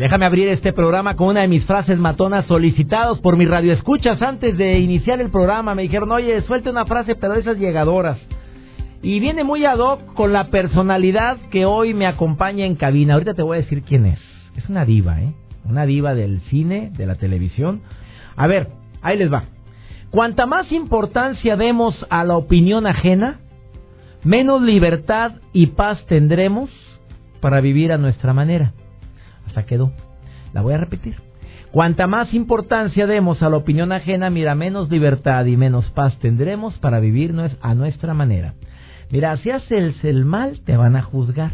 Déjame abrir este programa con una de mis frases matonas solicitados por mis radioescuchas antes de iniciar el programa. Me dijeron, oye, suelte una frase, pero esas llegadoras. Y viene muy ad hoc con la personalidad que hoy me acompaña en cabina. Ahorita te voy a decir quién es. Es una diva, ¿eh? Una diva del cine, de la televisión. A ver, ahí les va. Cuanta más importancia demos a la opinión ajena, menos libertad y paz tendremos para vivir a nuestra manera. Quedó. La voy a repetir. Cuanta más importancia demos a la opinión ajena, mira, menos libertad y menos paz tendremos para vivir a nuestra manera. Mira, si haces el mal, te van a juzgar.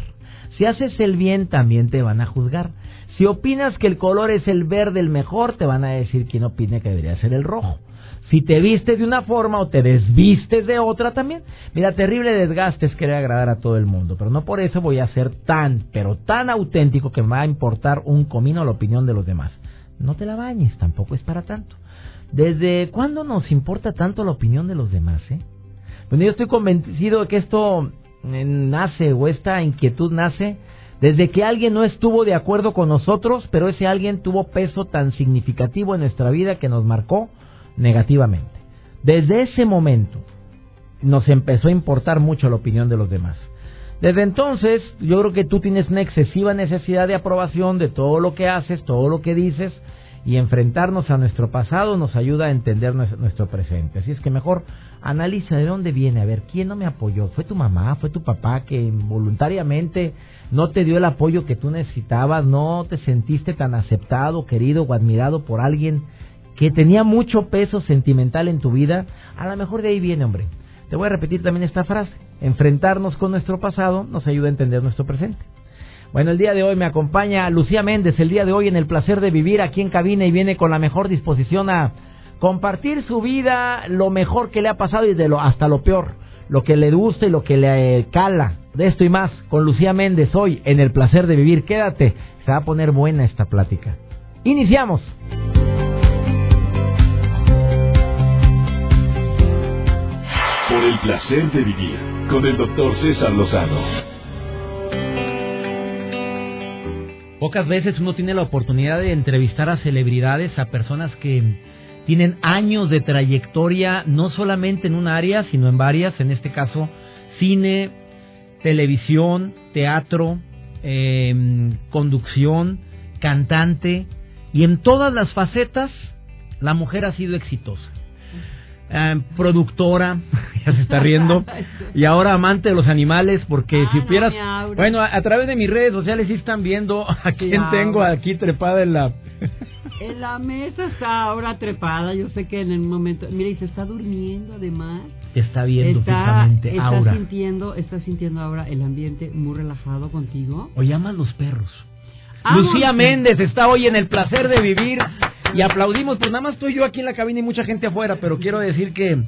Si haces el bien, también te van a juzgar. Si opinas que el color es el verde el mejor, te van a decir quién opina que debería ser el rojo. Si te vistes de una forma o te desvistes de otra también. Mira, terrible desgaste es querer agradar a todo el mundo, pero no por eso voy a ser tan, pero tan auténtico que me va a importar un comino la opinión de los demás. No te la bañes, tampoco es para tanto. ¿Desde cuándo nos importa tanto la opinión de los demás, eh? Bueno, yo estoy convencido de que esto eh, nace o esta inquietud nace desde que alguien no estuvo de acuerdo con nosotros, pero ese alguien tuvo peso tan significativo en nuestra vida que nos marcó negativamente. Desde ese momento nos empezó a importar mucho la opinión de los demás. Desde entonces, yo creo que tú tienes una excesiva necesidad de aprobación de todo lo que haces, todo lo que dices, y enfrentarnos a nuestro pasado nos ayuda a entender nuestro presente. Así es que mejor analiza de dónde viene, a ver, ¿quién no me apoyó? ¿Fue tu mamá? ¿Fue tu papá que voluntariamente no te dio el apoyo que tú necesitabas? ¿No te sentiste tan aceptado, querido o admirado por alguien que tenía mucho peso sentimental en tu vida, a lo mejor de ahí viene, hombre. Te voy a repetir también esta frase. Enfrentarnos con nuestro pasado nos ayuda a entender nuestro presente. Bueno, el día de hoy me acompaña Lucía Méndez, el día de hoy en el placer de vivir aquí en cabina y viene con la mejor disposición a compartir su vida, lo mejor que le ha pasado y de lo hasta lo peor, lo que le gusta y lo que le eh, cala. De esto y más con Lucía Méndez hoy en el placer de vivir. Quédate, se va a poner buena esta plática. Iniciamos. Por el placer de vivir con el doctor César Lozano. Pocas veces uno tiene la oportunidad de entrevistar a celebridades, a personas que tienen años de trayectoria, no solamente en un área, sino en varias, en este caso cine, televisión, teatro, em, conducción, cantante, y en todas las facetas la mujer ha sido exitosa. Eh, productora, ya se está riendo, y ahora amante de los animales, porque si supieras, bueno, a, través de mis redes sociales sí están viendo a quién tengo aquí trepada en la... en la mesa está ahora trepada, yo sé que en el momento, mira, y se está durmiendo además. está viendo está, está sintiendo, está sintiendo ahora el ambiente muy relajado contigo. O llaman los perros. Lucía Méndez está hoy en el placer de vivir y aplaudimos, pues nada más estoy yo aquí en la cabina y mucha gente afuera, pero quiero decir que,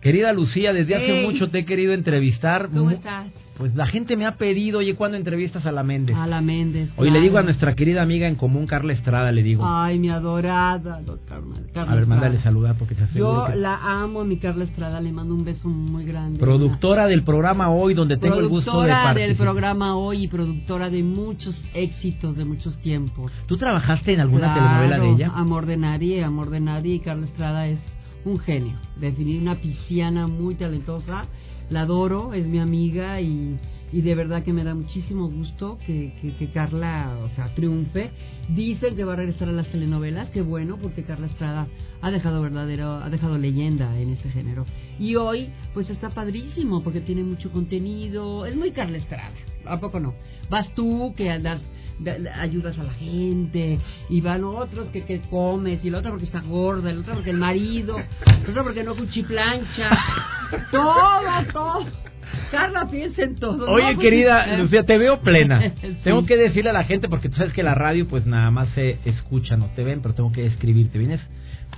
querida Lucía, desde hace mucho te he querido entrevistar. ¿Cómo estás? Pues la gente me ha pedido, oye, ¿cuándo entrevistas a la Méndez? A la Méndez. Hoy le digo a nuestra querida amiga en común, Carla Estrada, le digo. Ay, mi adorada, doctor Carla A ver, mándale saludar porque se Yo la amo, mi Carla Estrada, le mando un beso muy grande. Productora del programa Hoy, donde tengo el gusto de Productora del programa Hoy y productora de muchos éxitos de muchos tiempos. ¿Tú trabajaste en alguna telenovela de ella? Amor de Nadie, Amor de Nadie y Carla Estrada es un genio. Definir una pisciana muy talentosa la adoro, es mi amiga y, y de verdad que me da muchísimo gusto que, que, Carla, o sea, triunfe. Dicen que va a regresar a las telenovelas, qué bueno, porque Carla Estrada ha dejado verdadero, ha dejado leyenda en ese género. Y hoy, pues está padrísimo, porque tiene mucho contenido, es muy Carla Estrada, ¿a poco no? Vas tú que andas ayudas a la gente, y van otros que, que comes, y el otro porque está gorda, el otro porque el marido, el otro porque no cuchiplancha, todo, todo. Carla piensa en todo. Oye, ¿no? querida Lucía, te veo plena. Sí. Tengo que decirle a la gente, porque tú sabes que la radio pues nada más se escucha, no te ven, pero tengo que escribirte. Vienes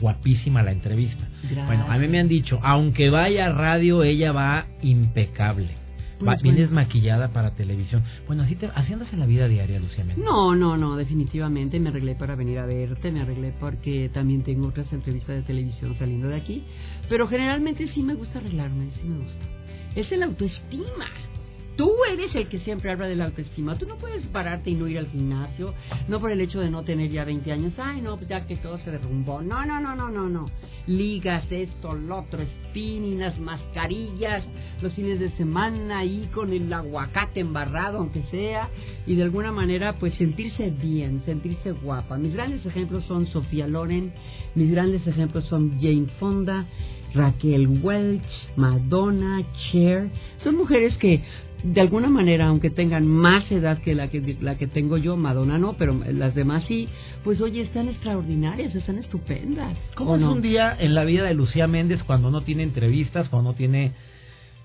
guapísima la entrevista. Gracias. Bueno, a mí me han dicho, aunque vaya a radio, ella va impecable. Va- Pues, vienes maquillada para televisión. Bueno, así, te, así andas en la vida diaria, Lucía. No, no, no, definitivamente me arreglé para venir a verte, me arreglé porque también tengo otras entrevistas de televisión saliendo de aquí, pero generalmente sí me gusta arreglarme, sí me gusta. Es el autoestima. Tú eres el que siempre habla de la autoestima. Tú no puedes pararte y no ir al gimnasio, no por el hecho de no tener ya 20 años. Ay, no, pues ya que todo se derrumbó. No, no, no, no, no, no. Ligas, esto, lo otro, spinning, las mascarillas, los fines de semana ahí con el aguacate embarrado, aunque sea, y de alguna manera, pues sentirse bien, sentirse guapa. Mis grandes ejemplos son Sofía Loren, mis grandes ejemplos son Jane Fonda, Raquel Welch, Madonna, Cher. Son mujeres que de alguna manera, aunque tengan más edad que la que la que tengo yo, Madonna no, pero las demás sí, pues oye, están extraordinarias, están estupendas. ¿Cómo ¿o es no? un día en la vida de Lucía Méndez cuando no tiene entrevistas, cuando no tiene...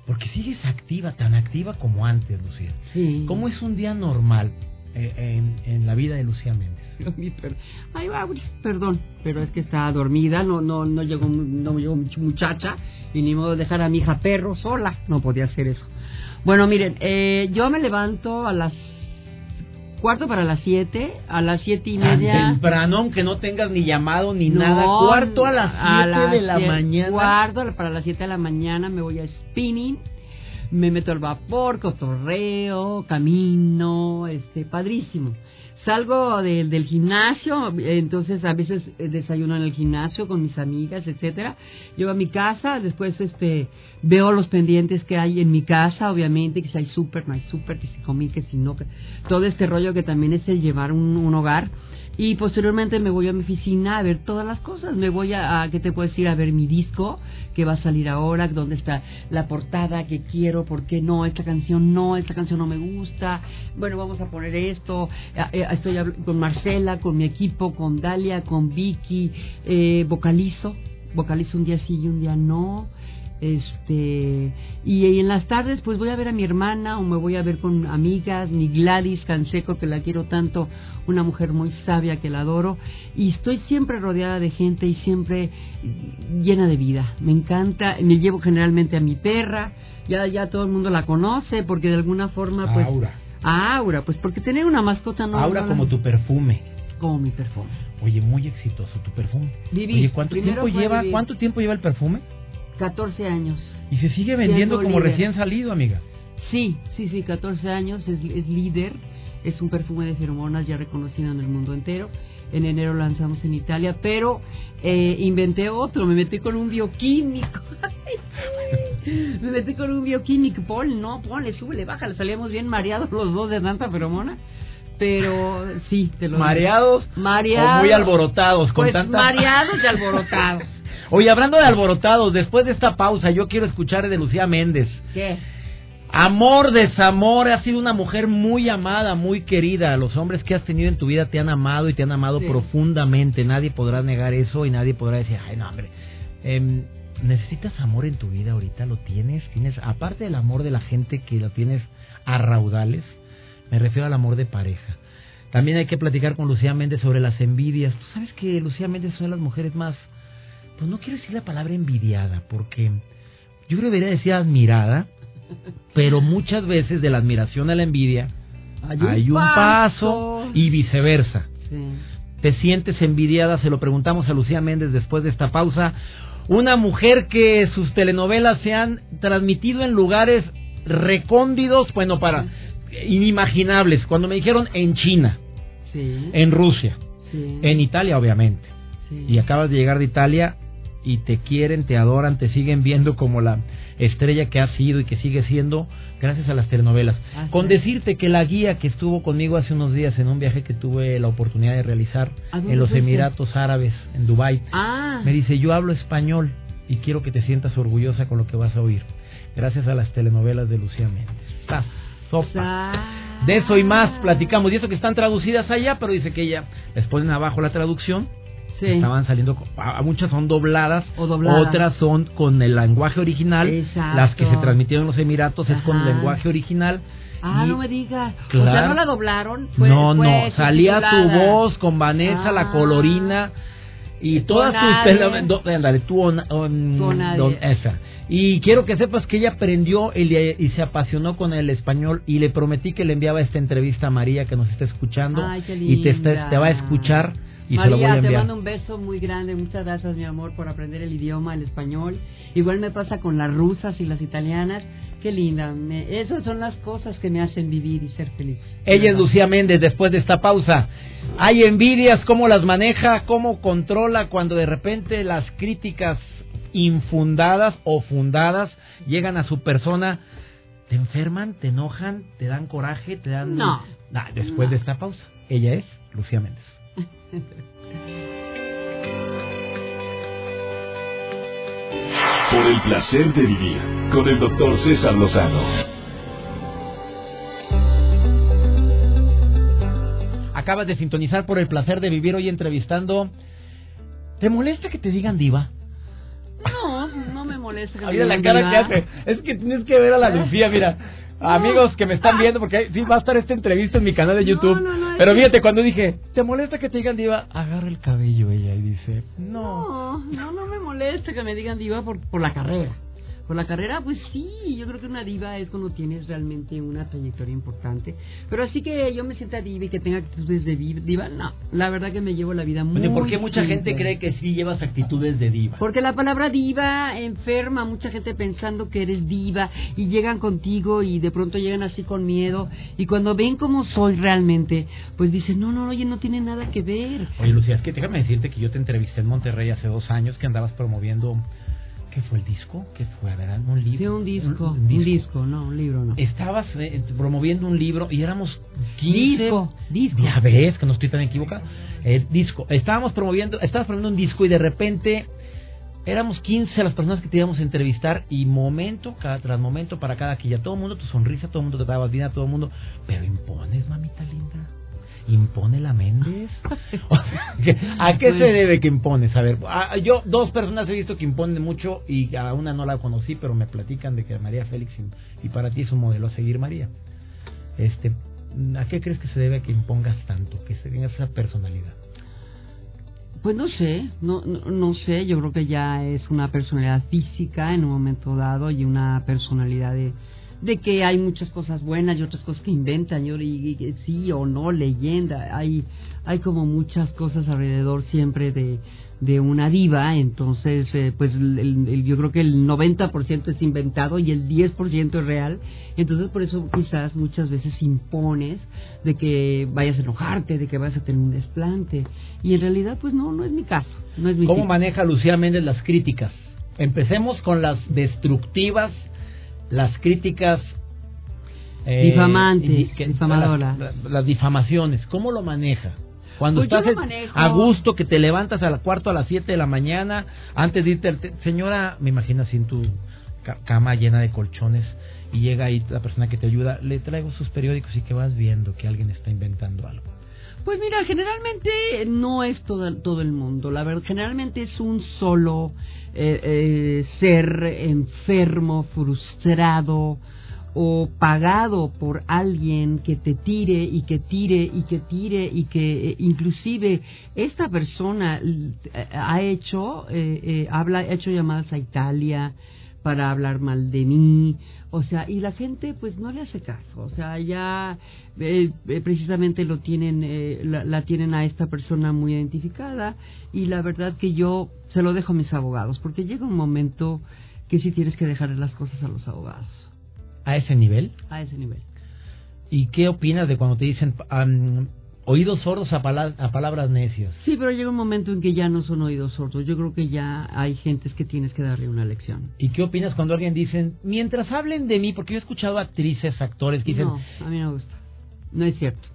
Porque sigues activa, tan activa como antes, Lucía. Sí. ¿Cómo es un día normal eh, en, en la vida de Lucía Méndez? Ay, va, perdón, pero es que está dormida, no no no llegó no llegó muchacha y ni modo de dejar a mi hija perro sola, no podía hacer eso. Bueno, miren, eh, yo me levanto a las cuarto para las siete, a las siete y Tan media. temprano, aunque no tengas ni llamado ni No, nada. Cuarto a las a 7 las de la siete- mañana. Cuarto para las 7 de la mañana me voy a spinning, me meto al vapor, cotorreo, camino, este, padrísimo. Salgo de- del gimnasio, entonces a veces eh, desayuno en el gimnasio con mis amigas, etcétera. Llego a mi casa, después este veo los pendientes que hay en mi casa, obviamente, que si hay súper, no hay súper, que si comí, que si no, que todo este rollo que también es el llevar un, un hogar. Y posteriormente me voy a mi oficina a ver todas las cosas. Me voy a, a ¿qué te puedo decir? A ver mi disco que va a salir ahora, dónde está la portada que quiero, por qué no, esta canción no, esta canción no me gusta. Bueno, vamos a poner esto. Eh, Estoy con Marcela, con mi equipo, con Dalia, con Vicky, eh, vocalizo. Vocalizo un día sí y un día no este y, y en las tardes pues voy a ver a mi hermana o me voy a ver con amigas mi Gladys Canseco que la quiero tanto una mujer muy sabia que la adoro y estoy siempre rodeada de gente y siempre llena de vida me encanta me llevo generalmente a mi perra ya ya todo el mundo la conoce porque de alguna forma pues Aura. a Aura pues porque tener una mascota no Aura no la- como tu perfume. como mi perfume Oye, muy exitoso tu perfume. Vivir. Oye, ¿cuánto tiempo lleva? vivir. ¿Cuánto tiempo lleva el perfume? 14 años Y se sigue vendiendo como líder. recién salido, amiga. Sí, sí, sí, 14 años, es, es líder, es un perfume de feromonas ya reconocido en el mundo entero. En enero lanzamos en Italia, pero eh, inventé otro, me metí con un bioquímico. me metí con un bioquímico, Paul, no, ponle, súbele, bájale, salíamos bien mareados los dos de tanta feromona. Pero sí, te lo digo. Mareados, Mareados. o muy alborotados con Pues tanta mareados y alborotados. Oye, hablando de alborotados, después de esta pausa yo quiero escuchar de Lucía Méndez. ¿Qué? Amor, desamor, has sido una mujer muy amada, muy querida. Los hombres que has tenido en tu vida te han amado y te han amado Sí. profundamente. Nadie podrá negar eso y nadie podrá decir, ay, no, hombre. Em, ¿Necesitas amor en tu vida ahorita? ¿Lo tienes? ¿Tienes? Aparte del amor de la gente que lo tienes a raudales, me refiero al amor de pareja. También hay que platicar con Lucía Méndez sobre las envidias. Tú sabes que Lucía Méndez es una de las mujeres más, pues no quiero decir la palabra envidiada, porque yo creo que debería decir admirada, pero muchas veces de la admiración a la envidia hay un, paso y viceversa. Sí. ¿Te sientes envidiada? Se lo preguntamos a Lucía Méndez después de esta pausa. Una mujer que sus telenovelas se han transmitido en lugares recóndidos, bueno, para inimaginables. Cuando me dijeron en China, Sí. en Rusia, en Italia, obviamente. Y acabas de llegar de Italia y te quieren, te adoran, te siguen viendo como la estrella que has sido y que sigue siendo gracias a las telenovelas. Así Con decirte que la guía que estuvo conmigo hace unos días en un viaje que tuve la oportunidad de realizar ¿A dónde en los? Emiratos Árabes, en Dubai, Ah. me dice, yo hablo español y quiero que te sientas orgullosa con lo que vas a oír. Gracias a las telenovelas de Lucía Méndez. Sopa. De eso y más platicamos. Y eso que están traducidas allá, pero dice que ella les ponen abajo la traducción Sí. Estaban saliendo, a- muchas son dobladas, O dobladas. otras son con el lenguaje original. Exacto. Las que se transmitieron en los Emiratos es con lenguaje original. Ah, Y- no me digas. O sea, Claro. no la doblaron. Fue, no, fue no, salía tu voz con Vanessa, la Ah. colorina y todas tus don- esa. Y quiero que sepas que ella aprendió y, le- y se apasionó con el español y le prometí que le enviaba esta entrevista a María que nos está escuchando Ay, qué y te, está- linda. te va a escuchar y María, te mando un beso muy grande. Muchas gracias, mi amor, por aprender el idioma, el español. Igual me pasa con las rusas y las italianas. Qué linda. Me, esas son las cosas que me hacen vivir y ser feliz. Ella es. Lucía Méndez después de esta pausa. Hay envidias, cómo las maneja, cómo controla cuando de repente las críticas infundadas o fundadas llegan a su persona. ¿Te enferman? ¿Te enojan? ¿Te dan coraje? ¿Te dan...? No. Nah, después de esta pausa. Ella es Lucía Méndez. Por el placer de vivir con el doctor César Lozano. Acabas de sintonizar por el placer de vivir hoy entrevistando. ¿Te molesta que te digan diva? No, no me molesta. que me Mira la digan cara que hace. Es que tienes que ver a la Lucía, mira. Amigos que me están viendo, porque sí va a estar esta entrevista en mi canal de YouTube. no, no, es Pero fíjate, cuando dije, ¿te molesta que te digan diva? Agarra el cabello ella y dice, no. No, no, no me molesta que me digan diva por, por la carrera. Por la carrera, pues sí, yo creo que una diva es cuando tienes realmente una trayectoria importante. Pero así que yo me sienta diva y que tenga actitudes de diva, no. La verdad que me llevo la vida muy Oye, ¿por qué mucha gente cree que sí llevas actitudes de diva? Porque la palabra diva enferma, mucha gente pensando que eres diva y llegan contigo y de pronto llegan así con miedo y cuando ven cómo soy realmente, pues dicen, no, no, oye, no tiene nada que ver. Oye, Lucía, es que déjame decirte que yo te entrevisté en Monterrey hace dos años que andabas promoviendo. ¿Qué fue el disco? ¿Qué fue? A ver, un libro. Sí, un disco, Un, un disco. disco, no, un libro no. Estabas eh, promoviendo un libro y éramos 15. Disco, disco. Ya ves que no estoy tan equivocado. El disco. Estábamos promoviendo, estabas promoviendo un disco y de repente éramos 15 las personas que te íbamos a entrevistar y momento cada, tras momento para cada quilla. Todo el mundo, tu sonrisa, todo el mundo te dabas bien a todo el mundo. Pero impones, mamita linda. ¿Impone la Méndez? O sea, ¿qué- ¿A qué se Pues- debe que impones? A ver, a- yo dos personas he visto que imponen mucho y a una no la conocí, pero me platican de que María Félix y, y para ti es un modelo a seguir, María. Este, ¿A qué crees que se debe que impongas tanto, que se tengas esa personalidad? Pues no sé, no, no, no sé, yo creo que ya es una personalidad física en un momento dado y una personalidad de, de que hay muchas cosas buenas y otras cosas que inventan, y, y que sí o no, leyenda, hay, hay como muchas cosas alrededor siempre de, de una diva, entonces eh, pues el- el- yo creo que el 90% es inventado y el 10% es real, entonces por eso quizás muchas veces impones de que vayas a enojarte, de que vayas a tener un desplante y en realidad pues no, no es mi caso, no es mi ¿Cómo tipo. maneja Lucía Méndez las críticas? Empecemos con las destructivas, las críticas... Difamantes, di- que- difamadoras. Las, las difamaciones, ¿cómo lo maneja? Cuando Pues estás a gusto, que te levantas al cuarto a las 7 de la mañana, antes de irte, al señora, me imagino así en tu ca- cama llena de colchones, y llega ahí la persona que te ayuda, le traigo sus periódicos y que vas viendo que alguien está inventando algo. Pues mira, generalmente no es todo, todo el mundo. La verdad, generalmente es un solo eh, eh, ser enfermo, frustrado o pagado por alguien que te tire y que tire y que tire y que eh, inclusive esta persona eh, ha hecho habla ha hecho llamadas a Italia para hablar mal de mí, o sea, y la gente pues no le hace caso, o sea, ya eh, eh, precisamente lo tienen, eh, la, la tienen a esta persona muy identificada y la verdad que yo se lo dejo a mis abogados, porque llega un momento que sí tienes que dejarle las cosas a los abogados, A ese nivel. a ese nivel. ¿Y qué opinas de cuando te dicen am, oídos sordos a, pala- a palabras necias? Sí, pero llega un momento en que ya no son oídos sordos, yo creo que ya hay gentes que tienes que darle una lección. ¿Y qué opinas cuando alguien dice, mientras hablen de mí, porque yo he escuchado actrices, actores que dicen, No, a mí no me gusta. No es cierto.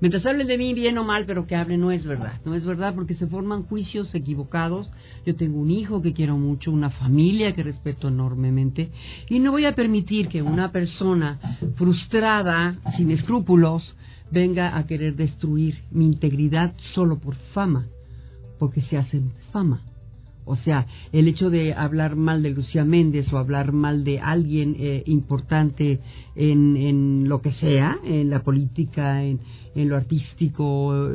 Mientras hablen de mí bien o mal, pero que hablen no es verdad. No es verdad porque se forman juicios equivocados. Yo tengo un hijo que quiero mucho, una familia que respeto enormemente y no voy a permitir que una persona frustrada, sin escrúpulos, venga a querer destruir mi integridad solo por fama porque se hacen fama. O sea, el hecho de hablar mal de Lucía Méndez o hablar mal de alguien eh, importante en, en, lo que sea, en la política, en, en lo artístico,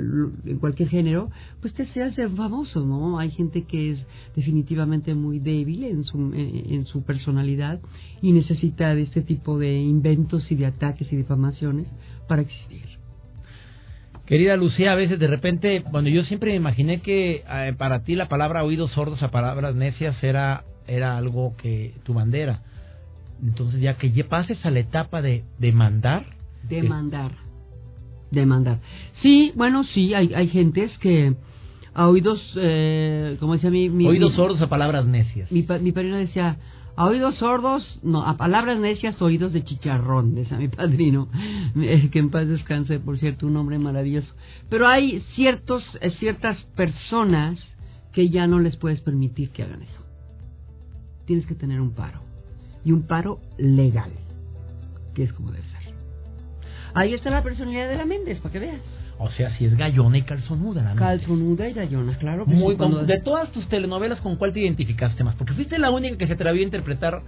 en cualquier género, pues te se hace famoso, ¿no? Hay gente que es definitivamente muy débil en su, en su personalidad y necesita de este tipo de inventos y de ataques y difamaciones para existir. Querida Lucía, a veces de repente, bueno, yo siempre me imaginé que eh, para ti la palabra oídos sordos a palabras necias era, era algo que tu bandera. Entonces, ya que ya pases a la etapa de, de mandar. De mandar. De mandar. Sí, bueno, sí, hay, hay gentes que a oídos, eh, como decía mi, mi Oídos sordos a palabras necias. Mi, mi padrino decía, a oídos sordos, no, a palabras necias, oídos de chicharrón, decía mi padrino, que en paz descanse, por cierto, un hombre maravilloso. Pero hay ciertos, eh, ciertas personas que ya no les puedes permitir que hagan eso. Tienes que tener un paro. Y un paro legal, que es como debe ser. Ahí está la personalidad de la Méndez, para que veas. O sea, si es gallona y calzonuda. La calzonuda y gallona, claro. Que Muy cuando... De todas tus telenovelas, ¿con cuál te identificaste más? Porque fuiste la única que se atrevió a interpretar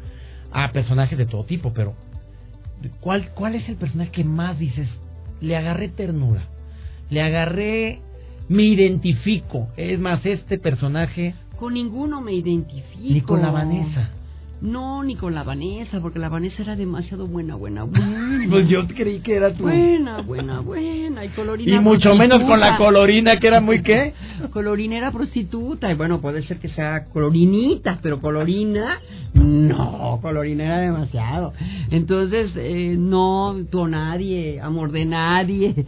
a personajes de todo tipo, pero ¿cuál, cuál es el personaje que más dices? Le agarré ternura, le agarré, me identifico. Es más, este personaje... Con ninguno me identifico. Ni con la Vanessa. No, ni con la Vanessa, porque la Vanessa era demasiado buena, buena, buena. pues yo creí que era tu... Buena, buena, buena. Y colorina Y mucho menos con la colorina, que era muy qué. colorina era prostituta. Y bueno, puede ser que sea colorinita, pero colorina, no, colorina era demasiado. Entonces, eh, no, tú nadie, amor de nadie.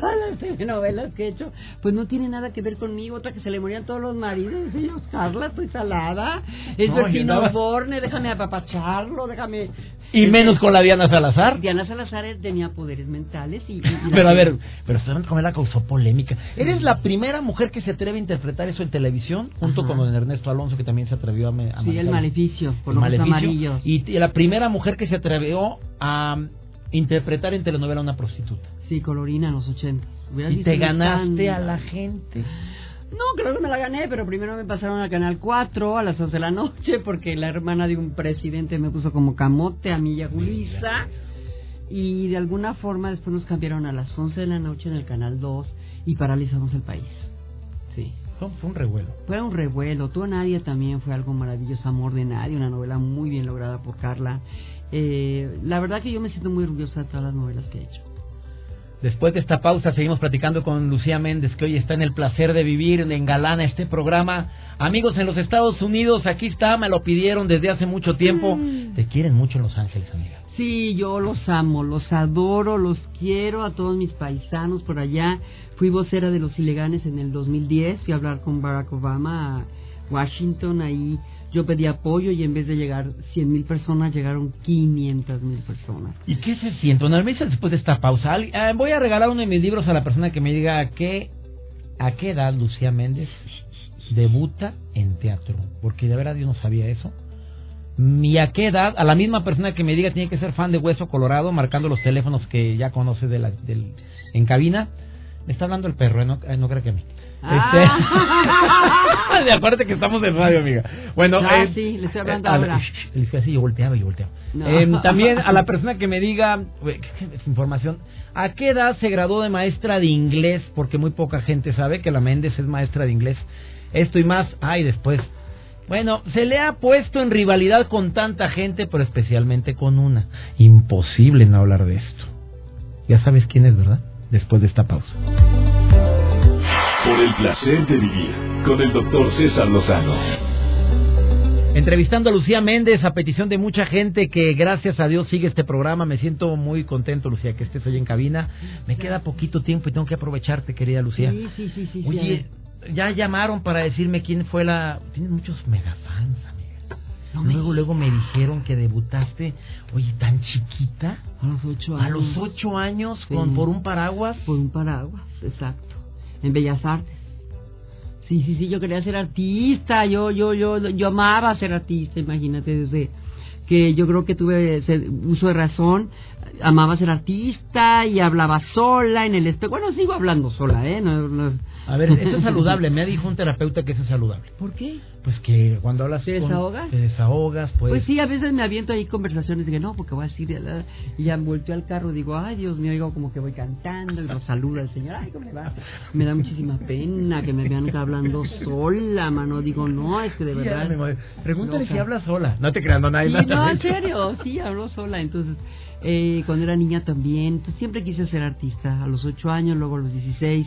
Todas las novelas que he hecho, pues no tiene nada que ver conmigo. Otra que se le morían todos los maridos. Yo, Carla, estoy salada. Es no, Bertino Borne, déjame apapacharlo, déjame... Y menos con la Diana Salazar. Diana Salazar tenía poderes mentales y... pero a ver, pero sabes cómo la causó polémica. Eres la primera mujer que se atreve a interpretar eso en televisión, junto con don Ernesto Alonso, que también se atrevió a... a sí, el maleficio, por los amarillos. Y, la primera mujer que se atrevió a interpretar en telenovela a una prostituta. Sí, Colorina en los ochentas. Y te ganaste a la gente. No, creo que me la gané, pero primero me pasaron al Canal 4 a las 11 de la noche porque la hermana de un presidente me puso como camote a mí y a Julissa. Y de alguna forma después nos cambiaron a las 11 de la noche en el Canal 2 y paralizamos el país. Sí. Fue, un revuelo. Fue un revuelo. Tú a nadie también fue algo maravilloso. Amor de nadie, una novela muy bien lograda por Carla. Eh, la verdad que yo me siento muy orgullosa de todas las novelas que he hecho. Después de esta pausa seguimos platicando con Lucía Méndez, que hoy está en el placer de vivir, en Galana este programa. Amigos en los Estados Unidos, aquí está, me lo pidieron desde hace mucho tiempo. Mm. Te quieren mucho en Los Ángeles, amiga. Sí, yo los amo, los adoro, los quiero a todos mis paisanos por allá. Fui vocera de los ilegales en el 2010, fui a hablar con Barack Obama a Washington, ahí yo pedí apoyo y en vez de llegar 100 mil personas, llegaron 500 mil personas. ¿Y qué se siente? Una vez después de esta pausa, ah, voy a regalar uno de mis libros a la persona que me diga a qué, a qué edad Lucía Méndez debuta en teatro. Porque de verdad yo no sabía eso. ¿Y a qué edad? A la misma persona que me diga tiene que ser fan de Hueso Colorado, marcando los teléfonos que ya conoce de la, del, en cabina. Me está hablando el perro, ¿eh? no, eh, no creo que a mí. Ah. Este... Acuérdate que estamos en radio, amiga. Bueno, ah, eh, sí, le estoy hablando eh, ahora. Le dije así, yo volteaba, yo volteaba. Eh, también a la persona que me diga, es información, ¿a qué edad se graduó de maestra de inglés? Porque muy poca gente sabe que la Méndez es maestra de inglés. Esto y más, ay, después. Bueno, se le ha puesto en rivalidad con tanta gente, pero especialmente con una. Imposible no hablar de esto. Ya sabes quién es, ¿verdad? Después de esta pausa. Por el placer de vivir con el doctor César Lozano. Entrevistando a Lucía Méndez a petición de mucha gente que gracias a Dios sigue este programa. Me siento muy contento, Lucía, que estés hoy en cabina. Me queda poquito tiempo y tengo que aprovecharte, querida Lucía. Sí, sí, sí. sí Oye, ya llamaron para decirme quién fue la... Tienes muchos megafans, luego, luego me dijeron que debutaste, oye, tan chiquita. A los ocho años. A los ocho años, con, por un paraguas. Por un paraguas, exacto en Bellas Artes. Sí, sí, sí, yo quería ser artista, yo, yo, yo, yo amaba ser artista, imagínate, desde que yo creo que tuve uso de razón. Amaba ser artista y hablaba sola en el espejo. Bueno, sigo hablando sola, ¿eh? A ver, eso es saludable. Me dijo un terapeuta que eso es saludable. ¿Por qué? Pues que cuando hablas... ¿Te desahogas? te desahogas, pues... Pues sí, a veces me aviento ahí conversaciones de que no, porque voy a decir... Y ya volteo al carro y digo, ay, Dios mío, digo como que voy cantando y lo saluda el señor. Ay, ¿cómo va? Me da muchísima pena que me vean hablando sola, mano. Digo, no, es que de verdad... Pregúntale si habla sola. No te creando nadie. no, en serio, sí, hablo sola. Entonces, eh, cuando era niña también, siempre quise ser artista. A los 8 años, luego a los 16.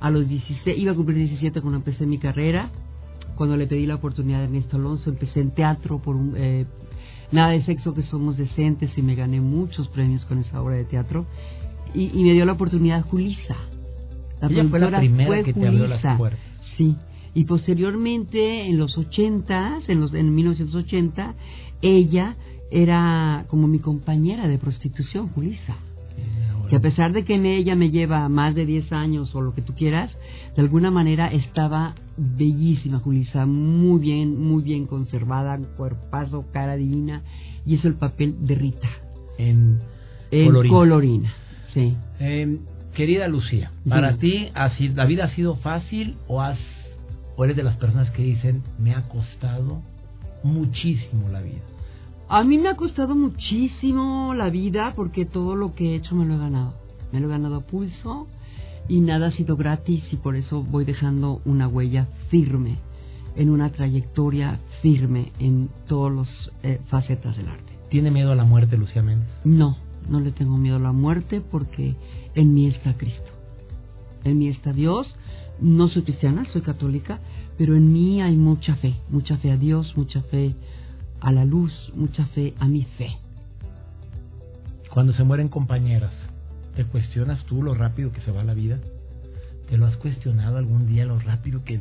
A los 16, iba a cumplir 17 cuando empecé mi carrera. Cuando le pedí la oportunidad a Ernesto Alonso, empecé en teatro por un, eh, Nada de sexo que somos decentes y me gané muchos premios con esa obra de teatro. Y, me dio la oportunidad Julisa. La fue la primera que te abrió las puertas. Sí. Y posteriormente, en los 80, en, los, en 1980, ella era como mi compañera de prostitución, Julisa. Que a pesar de que ella me lleva más de 10 años o lo que tú quieras, de alguna manera estaba bellísima, Julisa, muy bien, muy bien conservada, cuerpazo, cara divina, y eso el papel de Rita. En, colorina. sí. Em, querida Lucía, ¿para ti la vida ha sido fácil o, has, o eres de las personas que dicen, me ha costado muchísimo la vida? A mí me ha costado muchísimo la vida porque todo lo que he hecho me lo he ganado. Me lo he ganado a pulso y nada ha sido gratis y por eso voy dejando una huella firme en una trayectoria firme en todas las eh, facetas del arte. ¿Tiene miedo a la muerte, Lucía Méndez? No, no le tengo miedo a la muerte porque en mí está Cristo. En mí está Dios. No soy cristiana, soy católica, pero en mí hay mucha fe, mucha fe a Dios, mucha fe a la luz, mucha fe a mi fe. Cuando se mueren compañeras, ¿te cuestionas tú lo rápido que se va la vida? ¿Te lo has cuestionado algún día lo rápido que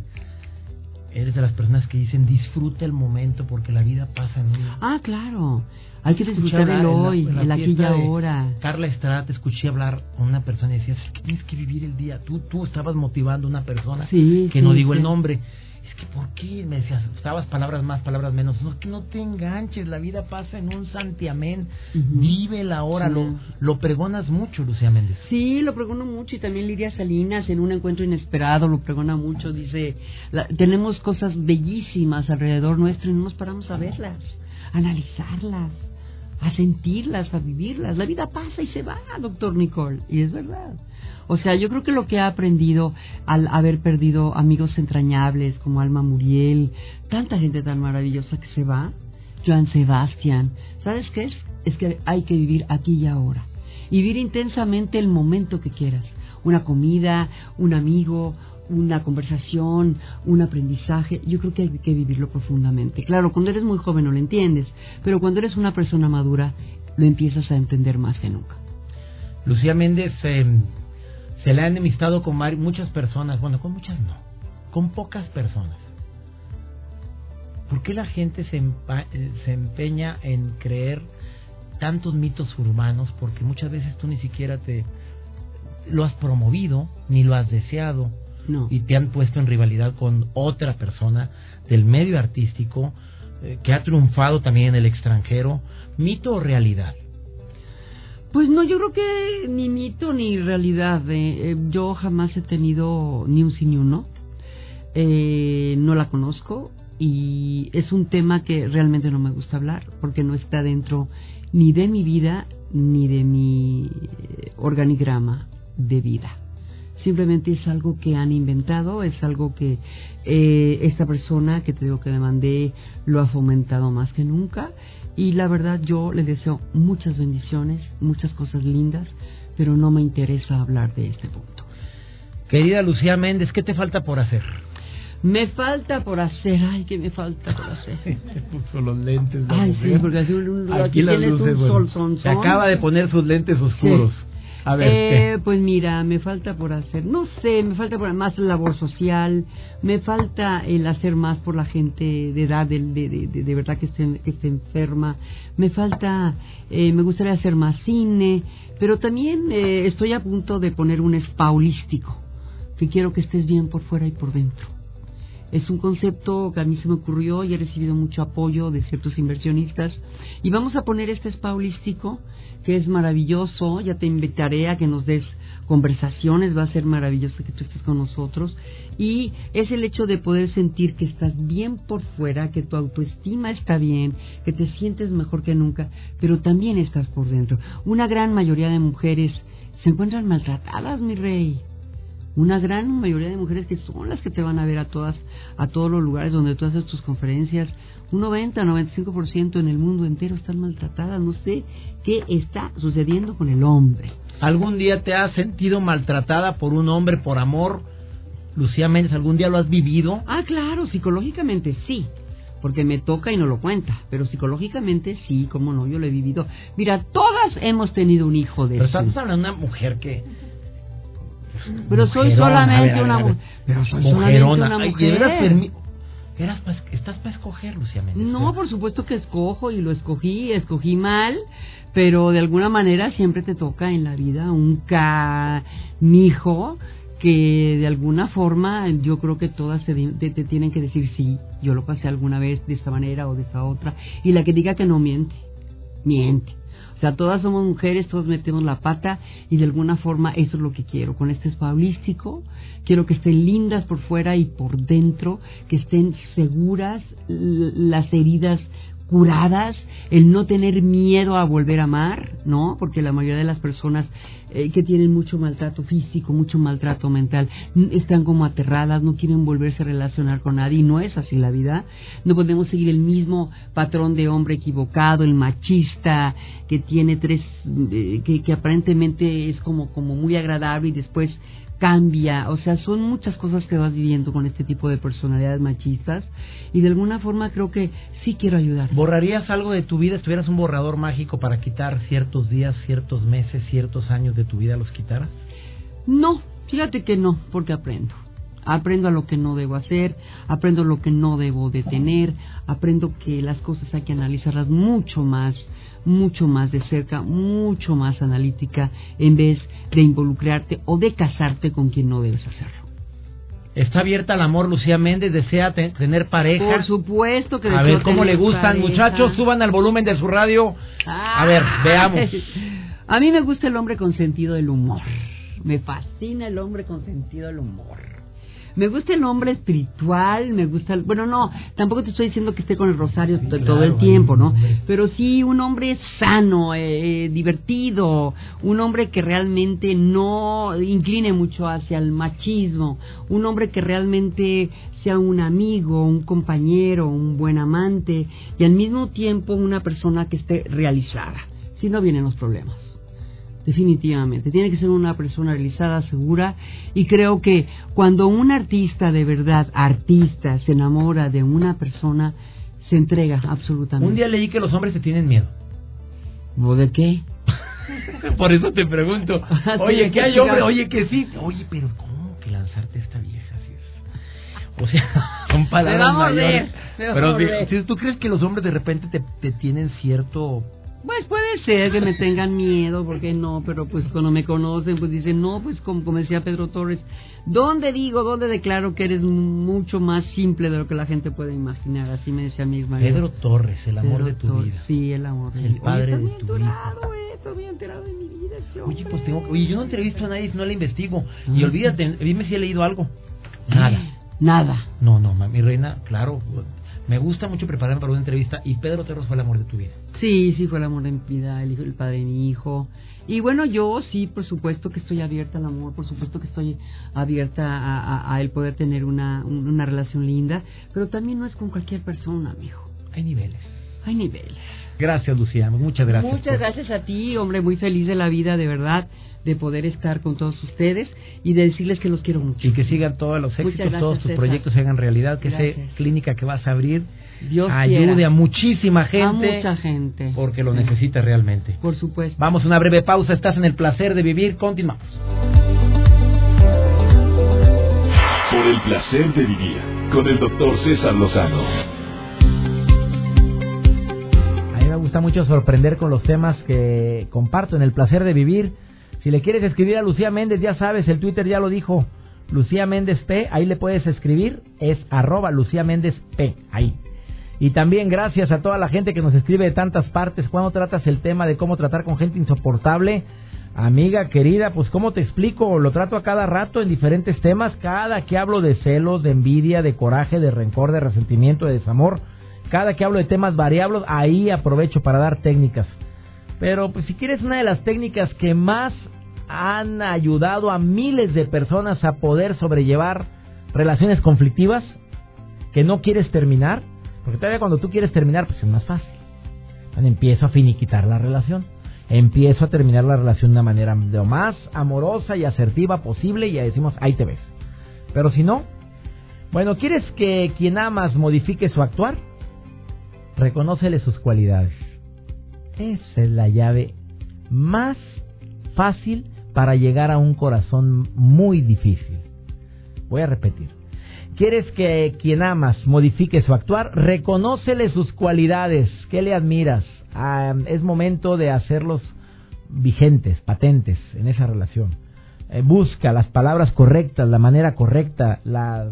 eres de las personas que dicen disfruta el momento porque la vida pasa en un... Ah, claro. Hay que disfrutar el hoy, el aquí y ahora. Carla Estrada, te escuché hablar con una persona y decías tienes que vivir el día. Tú, tú estabas motivando a una persona que no digo el nombre es que ¿por qué? Me decías, estabas palabras más, palabras menos. No, es que no te enganches, la vida pasa en un santiamén. Vive la hora, lo, lo pregonas mucho, Lucía Méndez. Sí, lo pregono mucho y también Lidia Salinas en un encuentro inesperado lo pregona mucho. Dice, tenemos cosas bellísimas alrededor nuestro y no nos paramos a verlas, a analizarlas a sentirlas, a vivirlas. La vida pasa y se va, doctor Nicole, y es verdad. O sea, yo creo que lo que ha aprendido al haber perdido amigos entrañables como Alma Muriel, tanta gente tan maravillosa que se va, Joan Sebastián, ¿sabes qué es? Es que hay que vivir aquí y ahora. Vivir intensamente el momento que quieras. Una comida, un amigo, una conversación, un aprendizaje, yo creo que hay que vivirlo profundamente. Claro, cuando eres muy joven no lo entiendes, pero cuando eres una persona madura lo empiezas a entender más que nunca. Lucía Méndez em, se le ha enemistado con muchas personas, bueno, con muchas no, con pocas personas. ¿Por qué la gente se, eh, se empeña en creer tantos mitos urbanos? Porque muchas veces tú ni siquiera te lo has promovido, ni lo has deseado y te han puesto en rivalidad con otra persona del medio artístico eh, que ha triunfado también en el extranjero. ¿Mito o realidad? Pues no, yo creo que ni mito ni realidad. Eh, eh, yo jamás he tenido ni un sí ni uno. no la conozco y es un tema que realmente no me gusta hablar porque no está dentro ni de mi vida ni de mi organigrama de vida simplemente es algo que han inventado, es algo que eh, esta persona que te digo que me mandé lo ha fomentado más que nunca y la verdad yo le deseo muchas bendiciones, muchas cosas lindas, pero no me interesa hablar de este punto. Querida Lucía Méndez, ¿qué te falta por hacer? Me falta por hacer, ay, ¿qué me falta por hacer? Puso los lentes. Ay, sí, porque aquí, aquí, un sol, son, Se acaba de poner sus lentes oscuros. A ver, eh, pues mira, me falta por hacer, no sé, me falta por más labor social, me falta el hacer más por la gente de edad, de, de, de, verdad que esté, que esté enferma, me falta, eh, me gustaría hacer más cine, pero también eh, estoy a punto de poner un spa holístico, que quiero que estés bien por fuera y por dentro. Es un concepto que a mí se me ocurrió y he recibido mucho apoyo de ciertos inversionistas. Y vamos a poner este spa holístico, que es maravilloso. Ya te invitaré a que nos des conversaciones, va a ser maravilloso que tú estés con nosotros. Y es el hecho de poder sentir que estás bien por fuera, que tu autoestima está bien, que te sientes mejor que nunca, pero también estás por dentro. Una gran mayoría de mujeres se encuentran maltratadas, mi rey una gran mayoría de mujeres que son las que te van a ver a todas, a todos los lugares donde tú haces tus conferencias, un 90, 95% en el mundo entero están maltratadas. No sé qué está sucediendo con el hombre. ¿Algún día te has sentido maltratada por un hombre por amor? Lucía Méndez, ¿algún día lo has vivido? Ah, claro, psicológicamente sí porque me toca y no lo cuenta, pero psicológicamente sí, cómo no, yo lo he vivido. Mira, todas hemos tenido un hijo de pero Estamos hablando de una mujer que pero soy solamente una mujer. Pero soy solamente una mujer. Eras ¿Estás para escoger, Lucía Méndez? No, por supuesto que escojo y lo escogí, escogí mal, pero de alguna manera siempre te toca en la vida un canijo que de alguna forma yo creo que todas te, te, tienen que decir sí, yo lo pasé alguna vez de esta manera o de esta otra, y la que diga que no miente, miente. O sea, todas somos mujeres, todos metemos la pata y de alguna forma eso es lo que quiero. Con este spa quiero que estén lindas por fuera y por dentro, que estén seguras, las heridas curadas, el no tener miedo a volver a amar, ¿no? Porque la mayoría de las personas eh, que tienen mucho maltrato físico, mucho maltrato mental, están como aterradas, no quieren volverse a relacionar con nadie y no es así la vida. No podemos seguir el mismo patrón de hombre equivocado, el machista, que tiene tres, eh, que, que aparentemente es como, como muy agradable y después cambia, o sea, son muchas cosas que vas viviendo con este tipo de personalidades machistas y de alguna forma creo que sí quiero ayudar. ¿Borrarías algo de tu vida? ¿Estuvieras un borrador mágico para quitar ciertos días, ciertos meses, ciertos años de tu vida, los quitaras? No, fíjate que no, porque aprendo. Aprendo a lo que no debo hacer, aprendo lo que no debo de tener, aprendo que las cosas hay que analizarlas mucho más mucho más de cerca, mucho más analítica, en vez de involucrarte o de casarte con quien no debes hacerlo. ¿Está abierta al amor Lucía Méndez? ¿Desea tener pareja? Por supuesto que A ver, ¿cómo le gustan? Muchachos, suban al volumen de su radio. a ver, veamos. A mí me gusta el hombre con sentido del humor. Me fascina el hombre con sentido del humor. Me gusta el hombre espiritual, me gusta, el, bueno, no, tampoco te estoy diciendo que esté con el rosario todo el tiempo, ¿no? Pero sí un hombre sano, eh, eh, divertido, un hombre que realmente no incline mucho hacia el machismo, un hombre que realmente sea un amigo, un compañero, un buen amante y al mismo tiempo una persona que esté realizada. Si no vienen los problemas definitivamente. Tiene que ser una persona realizada, segura, y creo que cuando un artista de verdad, artista, se enamora de una persona, se entrega absolutamente. Un día leí que los hombres se tienen miedo. ¿O de qué? Por eso te pregunto. Oye, ¿qué hay hombre? Oye, que sí. Oye, pero ¿cómo que lanzarte esta vieja así es? O sea, son palabras mayores. Pero si, tú crees que los hombres de repente te, te tienen cierto pues puede ser que me tengan miedo, porque no, pero pues cuando me conocen, pues dicen, no, pues como, decía Pedro Torres, ¿dónde digo, dónde declaro que eres mucho más simple de lo que la gente puede imaginar? Así me decía misma. Pedro Torres, el amor de tu vida. Sí, el amor de El padre de tu vida. Estoy enterado de mi vida. Oye, pues tengo, oye, yo no entrevisto a nadie, no la investigo. Y olvídate, dime si he leído algo. Nada. Nada. No, no, mi reina, claro, me gusta mucho prepararme para una entrevista y Pedro Terros fue el amor de tu vida. Sí, sí, fue el amor de mi vida, el, hijo, el padre de mi hijo. Y bueno, yo sí, por supuesto que estoy abierta al amor, por supuesto que estoy abierta a, a, el poder tener una, una relación linda, pero también no es con cualquier persona, amigo. Hay niveles. Hay niveles. Gracias, Lucía. Muchas gracias. Muchas gracias a ti, hombre, muy feliz de la vida, de verdad de poder estar con todos ustedes y de decirles que los quiero mucho. Y que sigan todos los éxitos, todos tus proyectos se hagan realidad, que esa clínica que vas a abrir Dios ayude a muchísima gente. A mucha gente. Porque lo necesita realmente. Por supuesto. Vamos a una breve pausa, estás en el placer de vivir, continuamos. Por el placer de vivir, con el doctor César Lozano. Me gusta mucho sorprender con los temas que comparto en el placer de vivir si le quieres escribir a Lucía Méndez, ya sabes, el Twitter ya lo dijo. Lucía Méndez P, ahí le puedes escribir, es arroba Lucía Méndez P, ahí. Y también gracias a toda la gente que nos escribe de tantas partes cuando tratas el tema de cómo tratar con gente insoportable. Amiga querida, pues cómo te explico, lo trato a cada rato en diferentes temas, cada que hablo de celos, de envidia, de coraje, de rencor, de resentimiento, de desamor, cada que hablo de temas variables, ahí aprovecho para dar técnicas. Pero pues si quieres una de las técnicas que más han ayudado a miles de personas a poder sobrellevar relaciones conflictivas que no quieres terminar, porque todavía cuando tú quieres terminar, pues es más fácil. empiezo a finiquitar la relación. Empiezo a terminar la relación de una manera lo más amorosa y asertiva posible y ya decimos, ahí te ves. Pero si no, bueno, ¿quieres que quien amas modifique su actuar? Reconócele sus cualidades. Esa es la llave más fácil para llegar a un corazón muy difícil. Voy a repetir. ¿Quieres que quien amas modifique su actuar? Reconócele sus cualidades. ¿Qué le admiras? Ah, es momento de hacerlos vigentes, patentes en esa relación. Eh, busca las palabras correctas, la manera correcta, la,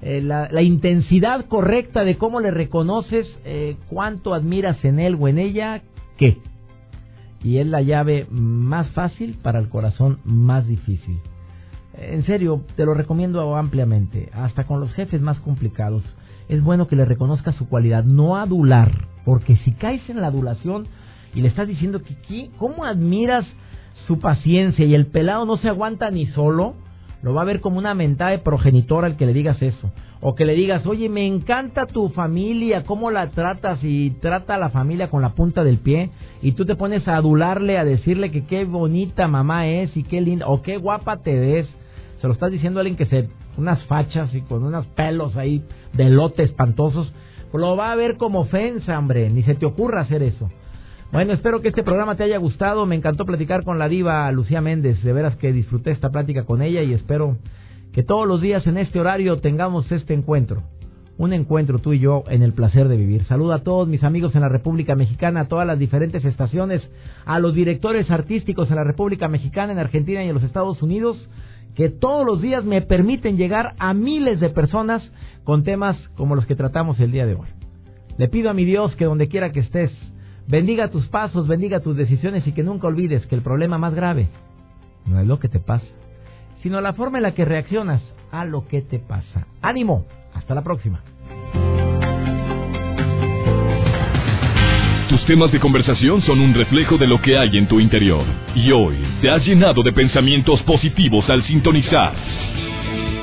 eh, la, intensidad correcta de cómo le reconoces eh, cuánto admiras en él o en ella, qué. Y es la llave más fácil para el corazón más difícil. En serio, te lo recomiendo ampliamente, hasta con los jefes más complicados. Es bueno que le reconozcas su cualidad, no adular, porque si caes en la adulación y le estás diciendo que cómo admiras su paciencia y el pelado no se aguanta ni solo, lo va a ver como una mentada de progenitora el que le digas eso. O que le digas, oye, me encanta tu familia, cómo la tratas y trata a la familia con la punta del pie. Y tú te pones a adularle, a decirle que qué bonita mamá es y qué linda, o qué guapa te ves se lo estás diciendo a alguien que se unas fachas y con unos pelos ahí de lote espantosos, lo va a ver como ofensa, hombre, ni se te ocurra hacer eso. Bueno, espero que este programa te haya gustado. Me encantó platicar con la diva Lucía Méndez. De veras que disfruté esta plática con ella y espero que todos los días en este horario tengamos este encuentro. Un encuentro tú y yo en el placer de vivir. Saluda a todos mis amigos en la República Mexicana, a todas las diferentes estaciones, a los directores artísticos en la República Mexicana, en Argentina y en los Estados Unidos que todos los días me permiten llegar a miles de personas con temas como los que tratamos el día de hoy. Le pido a mi Dios que donde quiera que estés, bendiga tus pasos, bendiga tus decisiones y que nunca olvides que el problema más grave no es lo que te pasa, sino la forma en la que reaccionas a lo que te pasa. Ánimo, hasta la próxima. Tus temas de conversación son un reflejo de lo que hay en tu interior. Y hoy te has llenado de pensamientos positivos al sintonizar.